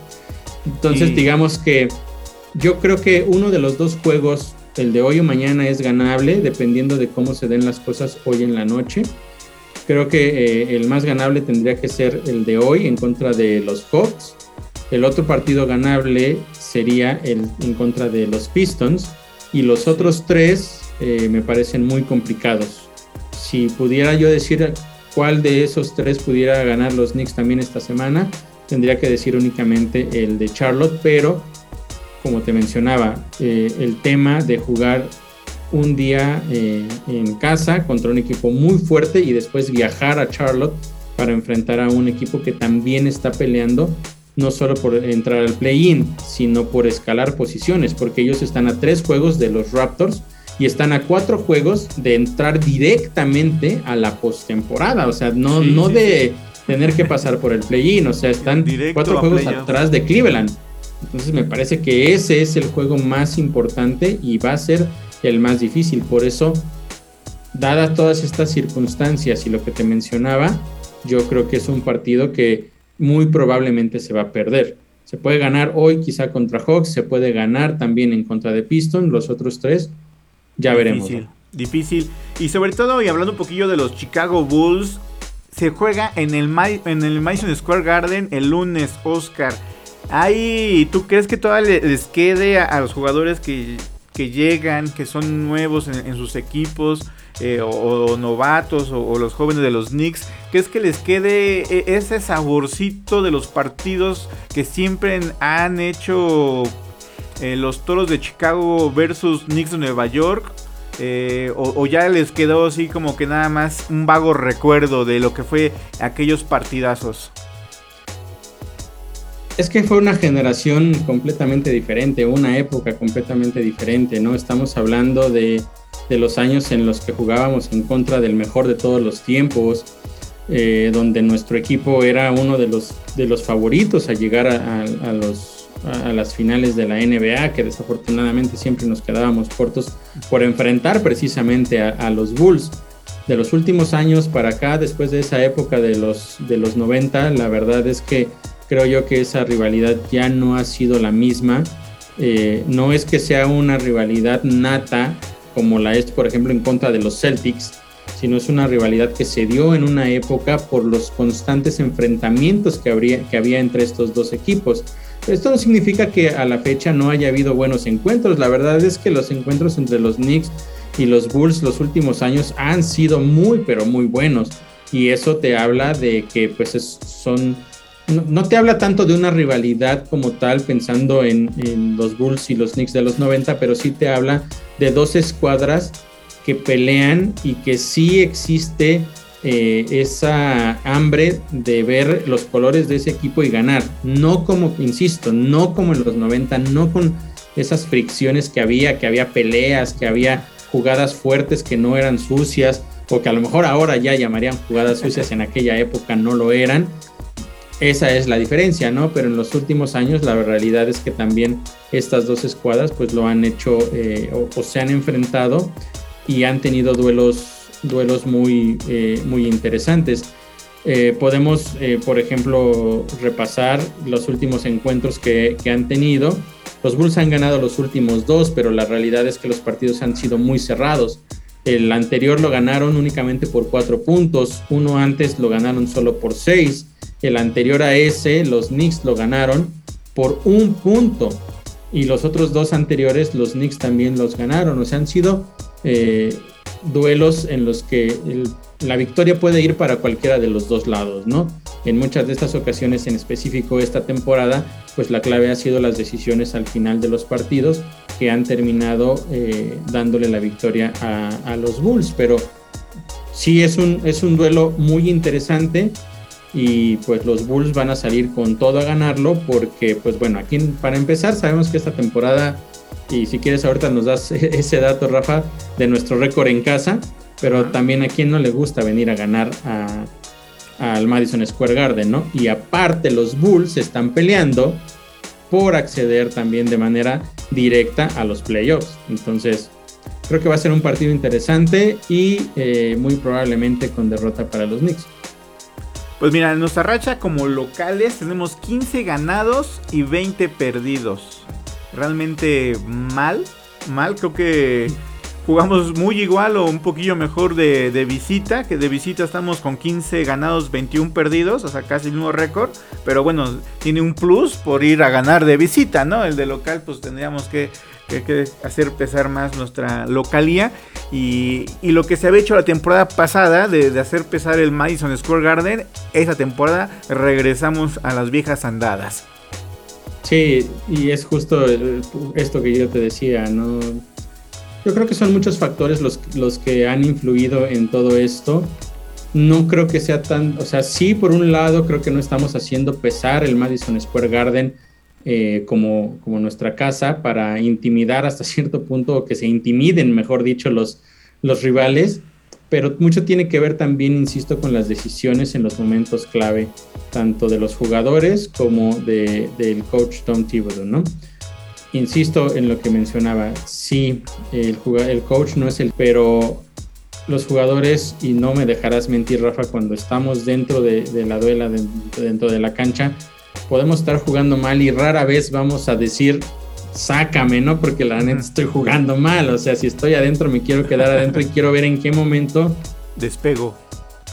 Entonces, digamos que yo creo que uno de los dos juegos, el de hoy o mañana, es ganable, dependiendo de cómo se den las cosas hoy en la noche. Creo que eh, el más ganable tendría que ser el de hoy en contra de los Hawks. El otro partido ganable sería el en contra de los Pistons. Y los otros tres eh, me parecen muy complicados. Si pudiera yo decir cuál de esos tres pudiera ganar los Knicks también esta semana, tendría que decir únicamente el de Charlotte, pero como te mencionaba, eh, el tema de jugar un día eh, en casa contra un equipo muy fuerte y después viajar a Charlotte para enfrentar a un equipo que también está peleando no solo por entrar al play-in, sino por escalar posiciones, porque ellos están a tres juegos de los Raptors y están a cuatro juegos de entrar directamente a la postemporada, o sea, no, no de tener que pasar por el play-in, o sea, están cuatro juegos atrás de Cleveland. Entonces me parece que ese es el juego más importante y va a ser el más difícil. Por eso, dadas todas estas circunstancias y lo que te mencionaba, yo creo que es un partido que muy probablemente se va a perder. Se puede ganar hoy quizá contra Hawks, se puede ganar también en contra de Piston, los otros tres ya veremos. Difícil. Y sobre todo, y hablando un poquillo de los Chicago Bulls, se juega en el, en el Madison Square Garden el lunes, Oscar. Ahí, ¿tú crees que todavía les quede a, los jugadores que, llegan, que son nuevos en sus equipos? Eh, o, novatos o, los jóvenes de los Knicks, que es que les quede eh, ese saborcito de los partidos que siempre han hecho eh, los Toros de Chicago versus Knicks de Nueva York. o, ya les quedó así como que nada más un vago recuerdo de lo que fue aquellos partidazos. Es que fue una generación completamente diferente, una época completamente diferente, ¿no? Estamos hablando de de los años en los que jugábamos en contra del mejor de todos los tiempos, eh, donde nuestro equipo era uno de los, de los favoritos a llegar a, los, las finales de la NBA, que desafortunadamente siempre nos quedábamos cortos por enfrentar precisamente a, los Bulls. De los últimos años para acá, después de esa época de los, de los 90, la verdad es que creo yo que esa rivalidad ya no ha sido la misma. Eh, no es que sea una rivalidad nata, como la es, por ejemplo, en contra de los Celtics, sino es una rivalidad que se dio en una época por los constantes enfrentamientos que, habría, que había entre estos dos equipos. Esto no significa que a la fecha no haya habido buenos encuentros. La verdad es que los encuentros entre los Knicks y los Bulls los últimos años han sido muy, pero muy buenos. Y eso te habla de que pues son... No, te habla tanto de una rivalidad como tal pensando en, en, los Bulls y los Knicks de los 90, pero sí te habla de dos escuadras que pelean y que sí existe eh, esa hambre de ver los colores de ese equipo y ganar. No como, insisto, no como en los 90, no con esas fricciones que había, que había peleas, que había jugadas fuertes que no eran sucias, o que a lo mejor ahora ya llamarían jugadas sucias, en aquella época no lo eran. Esa es la diferencia, ¿no? Pero en los últimos años la realidad es que también estas dos escuadras pues lo han hecho eh, o se han enfrentado y han tenido duelos duelos muy, eh, muy interesantes. Eh, podemos, por ejemplo, repasar los últimos encuentros que, que, han tenido. Los Bulls han ganado los últimos dos, pero la realidad es que los partidos han sido muy cerrados. El anterior lo ganaron únicamente por cuatro puntos, uno antes lo ganaron solo por seis. El anterior a ese, los Knicks lo ganaron por un punto. Y los otros dos anteriores, los Knicks también los ganaron. O sea, han sido duelos en los que la victoria puede ir para cualquiera de los dos lados, ¿no? En muchas de estas ocasiones, en específico esta temporada, pues la clave ha sido las decisiones al final de los partidos que han terminado eh, dándole la victoria a, los Bulls, pero sí es un, es un duelo muy interesante y pues los Bulls van a salir con todo a ganarlo porque pues bueno, aquí para empezar sabemos que esta temporada y si quieres ahorita nos das ese dato, Rafa, de nuestro récord en casa, pero también a quien no le gusta venir a ganar al Madison Square Garden, ¿no? Y aparte los Bulls están peleando por acceder también de manera directa a los playoffs. Entonces, creo que va a ser un partido interesante y eh, muy probablemente con derrota para los Knicks. Pues mira, en nuestra racha como locales tenemos 15 ganados y 20 perdidos realmente mal. Mal, creo que jugamos muy igual o un poquillo mejor de, visita, que de visita estamos con 15 ganados, 21 perdidos, o sea, casi el mismo récord, pero bueno, tiene un plus por ir a ganar de visita, ¿no? El de local, pues tendríamos que, hacer pesar más nuestra localía y, lo que se había hecho la temporada pasada de, hacer pesar el Madison Square Garden, esa temporada regresamos a las viejas andadas. Sí, y es justo esto que yo te decía, ¿no? Yo creo que son muchos factores los, los que han influido en todo esto. No creo que sea tan, o sea, sí, por un lado creo que no estamos haciendo pesar el Madison Square Garden eh, como, como nuestra casa para intimidar hasta cierto punto, o que se intimiden, mejor dicho, los, los rivales pero mucho tiene que ver también, insisto, con las decisiones en los momentos clave, tanto de los jugadores como de, del coach Tom Thibodeau, ¿no? Insisto en lo que mencionaba, sí, el, el coach no es el, pero los jugadores, y no me dejarás mentir, Rafa, cuando estamos dentro de, de la duela, dentro de la cancha, podemos estar jugando mal y rara vez vamos a decir, sácame, ¿no? Porque la neta estoy jugando mal, o sea, si estoy adentro me quiero quedar adentro y quiero ver en qué momento despego.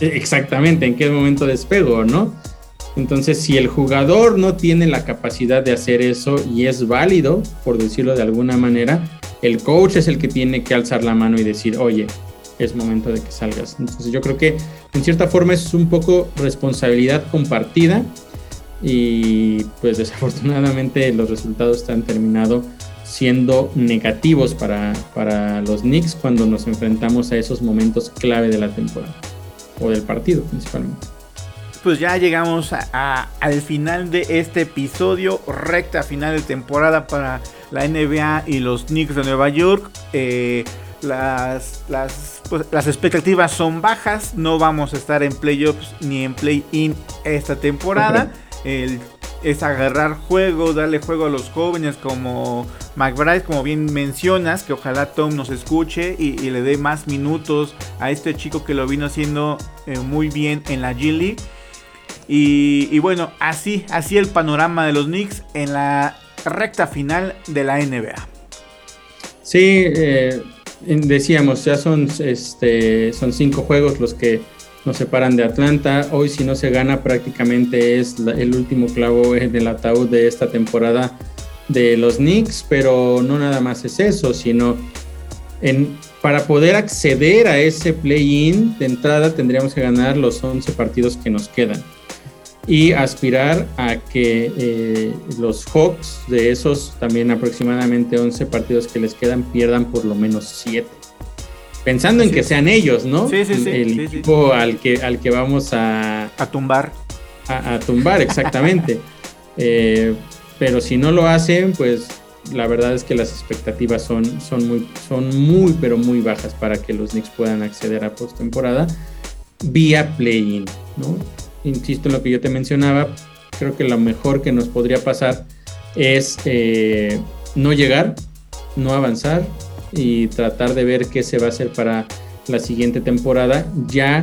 Exactamente, en qué momento despego, ¿no? Entonces, si el jugador no tiene la capacidad de hacer eso y es válido, por decirlo de alguna manera, el coach es el que tiene que alzar la mano y decir, oye, es momento de que salgas. Entonces, yo creo que en cierta forma es un poco responsabilidad compartida y pues desafortunadamente los resultados han terminado siendo negativos para, para los Knicks cuando nos enfrentamos a esos momentos clave de la temporada o del partido principalmente. Pues ya llegamos al final de este episodio, recta final de temporada para la NBA y los Knicks de Nueva York. Eh, las, las, pues, las expectativas son bajas, no vamos a estar en playoffs ni en play-in esta temporada es agarrar juego, darle juego a los jóvenes como McBride, como bien mencionas, que ojalá Tom nos escuche y, le dé más minutos a este chico que lo vino haciendo eh, muy bien en la G League. Y, bueno, así, así el panorama de los Knicks en la recta final de la NBA. Sí, eh, decíamos, ya son, este, son cinco juegos los que nos separan de Atlanta. Hoy si no se gana prácticamente es el último clavo en el ataúd de esta temporada de los Knicks, pero no nada más es eso, sino para poder acceder a ese play-in de entrada tendríamos que ganar los 11 partidos que nos quedan y aspirar a que eh, los Hawks de esos también aproximadamente 11 partidos que les quedan pierdan por lo menos 7. Pensando en que sean ellos, ¿no? Sí, sí, sí. El equipo Al, que, al que vamos a... A tumbar. A, tumbar, exactamente. Eh, pero si no lo hacen, pues la verdad es que las expectativas son, son, muy, son muy, pero muy bajas para que los Knicks puedan acceder a postemporada vía play-in, ¿no? Insisto en lo que yo te mencionaba, creo que lo mejor que nos podría pasar es eh, no llegar, no avanzar y tratar de ver qué se va a hacer para la siguiente temporada, ya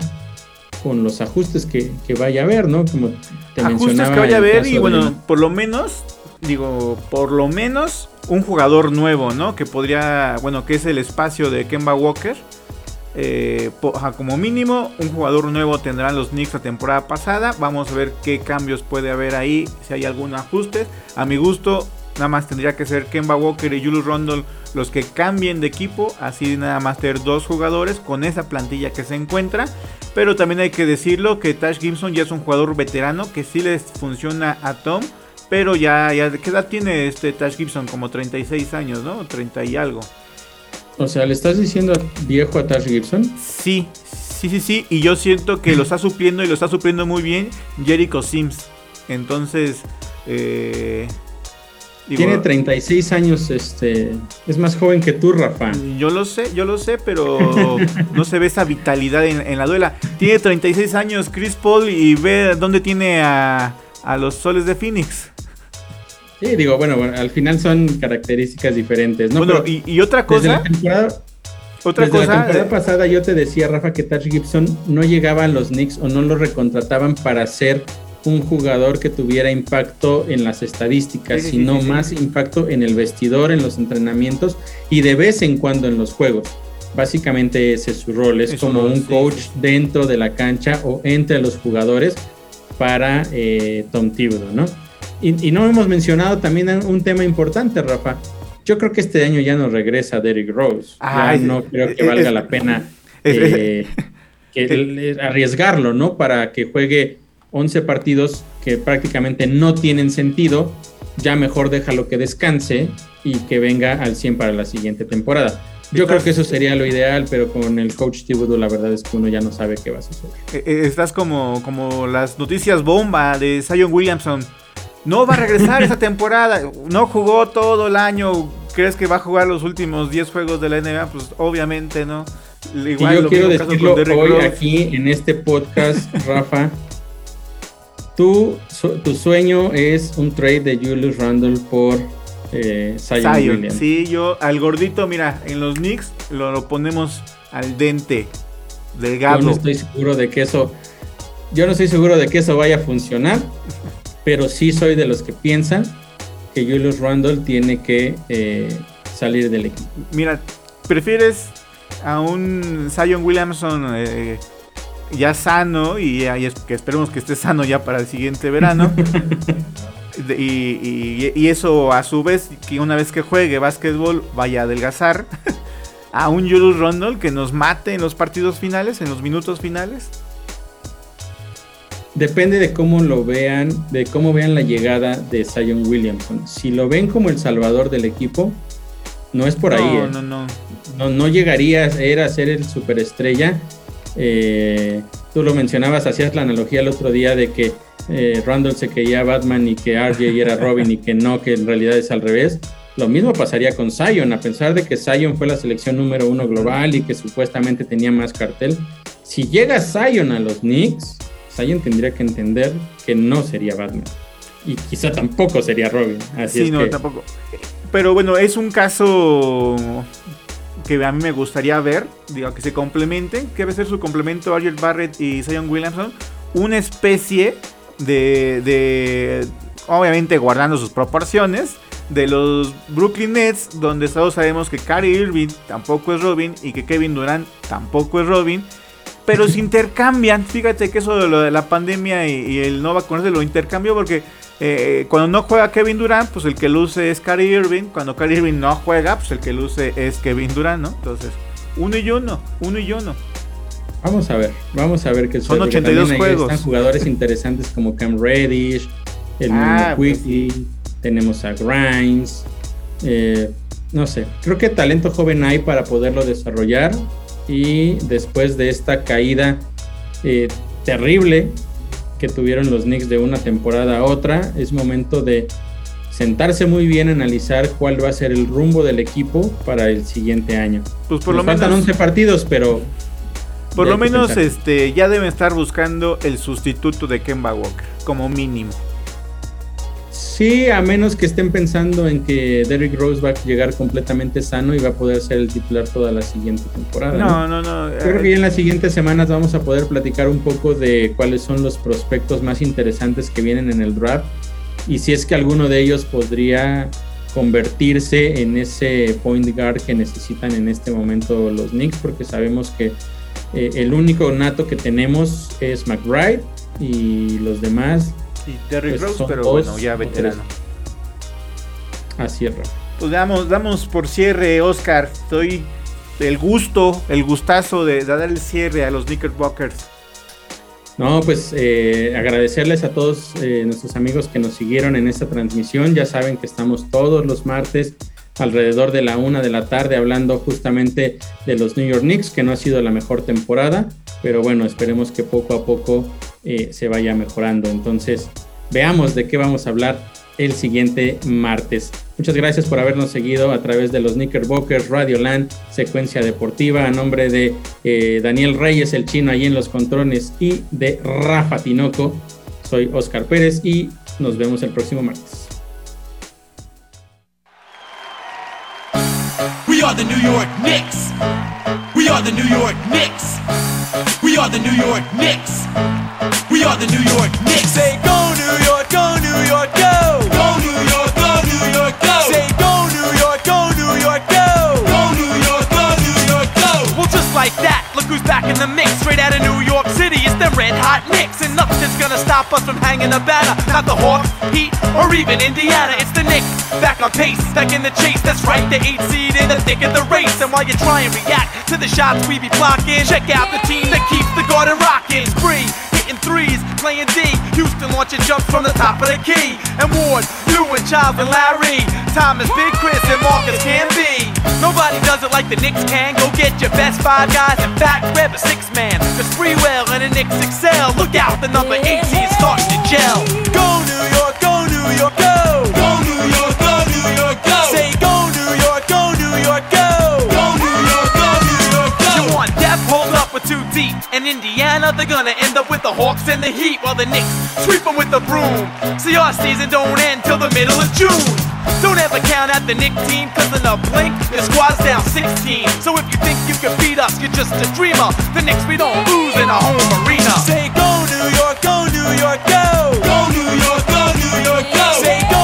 con los ajustes que, vaya a haber, ¿no? Como te ajustes que vaya a haber y bueno, por lo menos digo, por lo menos un jugador nuevo, ¿no? Que podría, bueno, que es el espacio de Kemba Walker. Eh, como mínimo, un jugador nuevo tendrán los Knicks la temporada pasada. Vamos a ver qué cambios puede haber ahí, si hay algún ajuste. A mi gusto, nada más tendría que ser Kemba Walker y Julius Rondle los que cambien de equipo. Así nada más tener dos jugadores con esa plantilla que se encuentra. Pero también hay que decirlo que Tash Gibson ya es un jugador veterano que sí les funciona a Tom pero ya, ya, ¿qué edad tiene este Tash Gibson? Como 36 años, ¿no? 30 y algo. O sea, ¿le estás diciendo viejo a Tash Gibson? Sí, sí, sí, sí. Y yo siento que lo está supliendo y lo está supliendo muy bien Jericho Sims. Entonces, eh, Tiene 36 años, este, es más joven que tú, Rafa. Yo lo sé, yo lo sé, pero no se ve esa vitalidad en, en la duela. Tiene 36 años Chris Paul y ve dónde tiene a, a los soles de Phoenix. Sí, digo, bueno, al final son características diferentes, ¿no? Bueno, y, otra cosa. Desde la temporada, otra cosa, la temporada eh, pasada yo te decía, Rafa, que Taj Gibson no llegaba a los Knicks o no lo recontrataban para ser un jugador que tuviera impacto en las estadísticas, sino más impacto en el vestidor, en los entrenamientos y de vez en cuando en los juegos. Básicamente ese es su rol, es, como un coach dentro de la cancha o entre los jugadores para eh, Tom Thibodeau, ¿no? Y, no hemos mencionado también un tema importante, Rafa. Yo creo que este año ya no regresa Derrick Rose. ya no creo que valga la pena eh, arriesgarlo, ¿no? Para que juegue 11 partidos que prácticamente no tienen sentido. Ya mejor déjalo que descanse y que venga al 100 para la siguiente temporada. Yo creo que eso sería lo ideal, pero con el coach Thibodeau la verdad es que uno ya no sabe qué va a suceder. Eh, eh, estás como, como las noticias bomba de Zion Williamson no va a regresar esa temporada. No jugó todo el año. ¿Crees que va a jugar los últimos 10 juegos de la NBA? Pues obviamente no. Igual y yo quiero decirlo hoy aquí en este podcast, Rafa. Tu sueño es un trade de Julius Randle por eh, Zion, Williams. Sí, yo al gordito, mira, en los Knicks lo, lo ponemos al dente, delgado. Yo no estoy seguro de que eso, yo no estoy seguro de que eso vaya a funcionar pero sí soy de los que piensan que Julius Randle tiene que eh, salir del equipo. Mira, ¿prefieres a un Zion Williamson eh, ya sano y, que esperemos que esté sano ya para el siguiente verano? y, y, eso a su vez, que una vez que juegue básquetbol vaya a adelgazar. a un Julius Randle que nos mate en los partidos finales, en los minutos finales depende de cómo lo vean, de cómo vean la llegada de Zion Williamson. Si lo ven como el salvador del equipo, no es por ahí. ¿eh? No, no, no. No llegaría a ser el superestrella. Eh, tú lo mencionabas, hacías la analogía el otro día de que eh, Randall se creía Batman y que RJ era Robin y que no, que en realidad es al revés. Lo mismo pasaría con Zion, a pesar de que Zion fue la selección número uno global y que supuestamente tenía más cartel. Si llega Zion a los Knicks, alguien tendría que entender que no sería Batman. Y quizá tampoco sería Robin. Así sí, no, tampoco. Pero bueno, es un caso que a mí me gustaría ver, digo, que se complementen, que debe ser su complemento Argel Barrett y Zion Williamson, una especie de, de, obviamente guardando sus proporciones, de los Brooklyn Nets, donde todos sabemos que Kyrie Irving tampoco es Robin y que Kevin Durant tampoco es Robin, pero se intercambian. Fíjate que eso de lo de la pandemia y, el no vacunarse lo intercambio porque eh, cuando no juega Kevin Durant, pues el que luce es Kyrie Irving. Cuando Kyrie Irving no juega, pues el que luce es Kevin Durant, ¿no? Entonces, uno y uno, uno y uno. Vamos a ver, vamos a ver qué Son 82 juegos. Están jugadores interesantes como Cam Reddish, el ah, pues tenemos a Grimes. Eh, no sé, creo que talento joven hay para poderlo desarrollar. Y después de esta caída eh, terrible que tuvieron los Knicks de una temporada a otra, es momento de sentarse muy bien, analizar cuál va a ser el rumbo del equipo para el siguiente año. Pues por lo menos faltan 11 partidos, pero por lo menos este ya deben estar buscando el sustituto de Kemba Walker como mínimo. Sí, a menos que estén pensando en que Derrick Rose va a llegar completamente sano y va a poder ser el titular toda la siguiente temporada. No, no, no. creo que en las siguientes semanas vamos a poder platicar un poco de cuáles son los prospectos más interesantes que vienen en el draft y si es que alguno de ellos podría convertirse en ese point guard que necesitan en este momento los Knicks, porque sabemos que eh, el único nato que tenemos es McBride y los demás y Terry pues Rose, pero bueno, ya veterano. Así es, Pues damos, damos por cierre, Oscar. Estoy el gusto, el gustazo de, dar el cierre a los Knickerbockers. No, pues eh, agradecerles a todos eh, nuestros amigos que nos siguieron en esta transmisión. Ya saben que estamos todos los martes alrededor de la una de la tarde hablando justamente de los New York Knicks, que no ha sido la mejor temporada, pero bueno, esperemos que poco a poco eh, se vaya mejorando. Entonces, veamos de qué vamos a hablar el siguiente martes. Muchas gracias por habernos seguido a través de los Knickerbockers, Radio Land, Secuencia Deportiva, a nombre de eh, Daniel Reyes, el chino, ahí en los controles, y de Rafa Tinoco. Soy Oscar Pérez y nos vemos el próximo martes. We are the New York Knicks. We are the New York Knicks. We are the New York Knicks. We are the New York Knicks. Say go New York, go New York, go. Go New York, go New York, go. Say go New York, go New York, go. Go New York, go New York, go. Well, just like that, look who's back in the mix. Straight out of New York City, it's the Red Hot Knicks, and nothing's gonna stop us from hanging a banner. Not the Hawks, Heat, or even Indiana. It's the Knicks, back on pace, back in the chase. That's right, the eight seed in the thick of the race. And while you try and react to the shots we be blocking, check out the team that keeps the garden rocking. Spree hitting threes, playing D. Houston launching jumps from the top of the key. And Ward, you and and Larry. Thomas, Big Chris, and Marcus can be. Nobody does it like the Knicks can. Go get your best five guys. In fact, grab a six man. Cause Freewell and the Knicks excel. Look out, the number 18 is starting to gel. Go New York, go New York, go. Go for two deep. and Indiana, they're gonna end up with the Hawks and the Heat while the Knicks sweep them with the broom. See, our season don't end till the middle of June. Don't ever count out the Nick team, cause in a blink, your squad's down 16. So if you think you can beat us, you're just a dreamer. The Knicks, we don't lose in a home arena. Say, go New York, go New York, go! Go New York, go New York, go! Say, go!